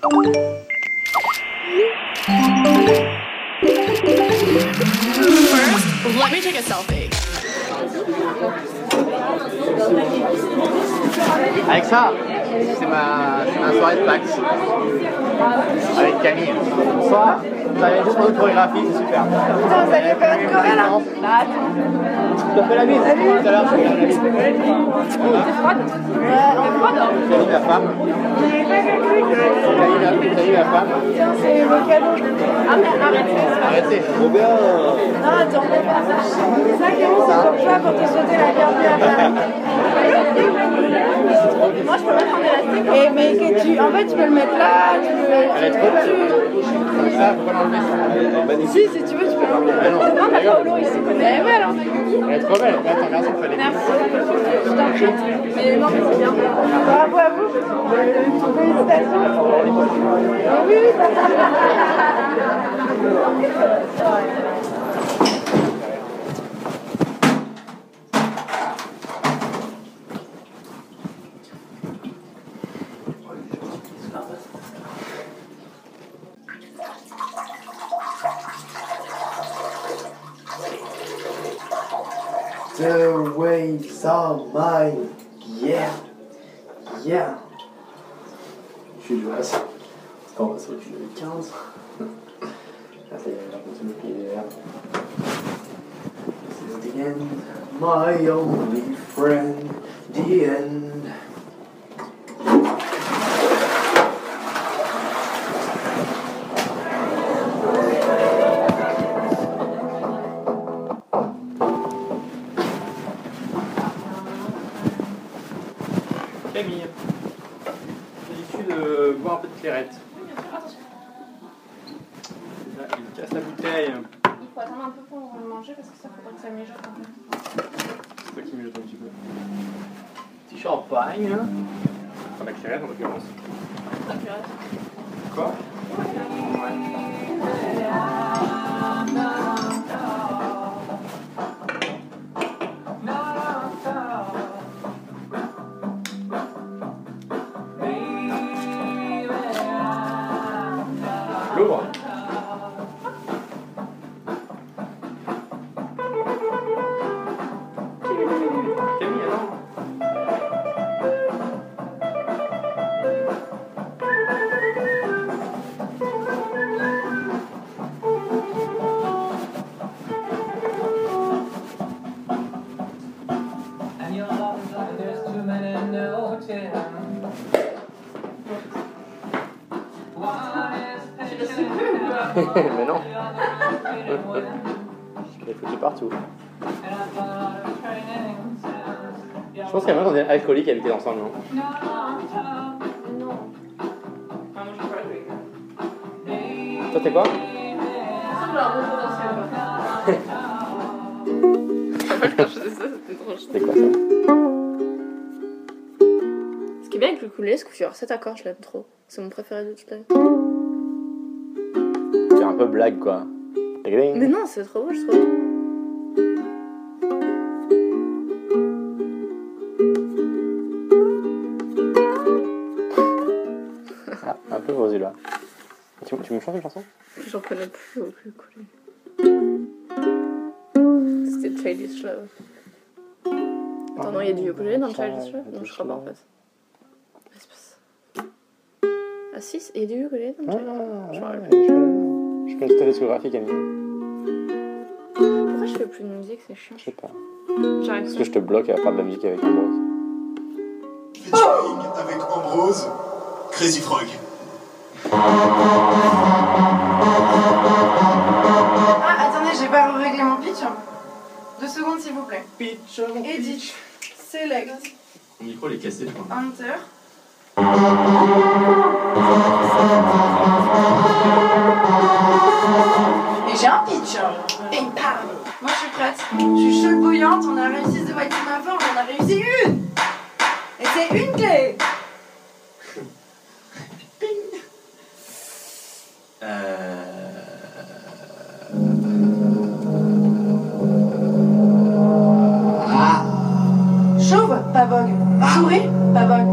First, let me take a selfie. Avec ça, c'est ma, c'est ma soirée de Pax. Avec Camille. Bonsoir. Vous avez juste pour une chorégraphie, c'est super. Putain, vous allez faire une choré là attends. Je te fais la bise. Tout à l'heure, la. T'es froide froide Camille, ma femme. Camille, ma femme. Tiens, c'est le cadeau. Ah mais arrêtez. Arrêtez. Trop bien. Non, attends. C'est ça, Camille, c'est pour toi pour te souhaiter la bienvenue à Paris. Je peux mettre un élastique. Et mais que tu, en fait, tu peux le mettre là. Tu peux. Trop belle. Comme ça, faut l'enlever. Si, si tu veux, tu peux l'enlever. Ah non, Non, mais regarde. Paolo, il se connaît. Elle est belle, hein. Elle est trop belle. Ouais, ton garçon fait les Merci. Je t'en prie. Mais non, mais c'est bien. Bravo à vous. Félicitations. Oui, oui. The waves are mine. Yeah. Yeah. Jules Jonas. C'est en passant du 2015. Là, ça y est, la to qui est là. This is the end, my only friend, the end. Camille. J'ai l'habitude de boire un peu de clairette. Là, il casse la bouteille. Il faut attendre un peu pour le manger parce que ça faudrait que ça mijote un peu. C'est toi qui me jette un petit peu. Petit champagne. Enfin, la clairette en l'occurrence. Quoi? L'ouvre. Mais non. Je l'ai foutu partout. Je pense qu'il y a même quand on est alcoolique habiter ensemble, non No, I'm tough. Enfin, moi, je suis pas jouer. Toi, t'es quoi c'était quoi ça Ce qui est bien avec le coulé, c'est que tu as 7 accords, je l'aime trop. C'est mon préféré de toute la vie. Peu blague quoi. Mais non, c'est trop beau, je trouve. Ah, un peu gros là. Tu, tu me chantes une chanson? J'en connais plus au plus coulé. C'était Childish Love. Attends, non, il y a du ukulélé dans Childish Love? Non, je crois pas en fait. Ah si, il y a du ukulélé dans Ah, Childish Love Je connais toute ta discographie Camille. Pourquoi je fais plus de musique C'est chiant. Je sais pas. J'arrive Parce que je te bloque à faire de la musique avec Ambrose. Featuring avec Ambrose, Crazy Frog. Ah, attendez, j'ai pas réglé mon pitch. Deux secondes, s'il vous plaît. Pitch Edit. Select. Mon micro il est cassé, je crois. Enter. A réussi The White ma forme, on a réussi une. Et c'est une clé. Chauve, pas vogue. Souris, pas vogue.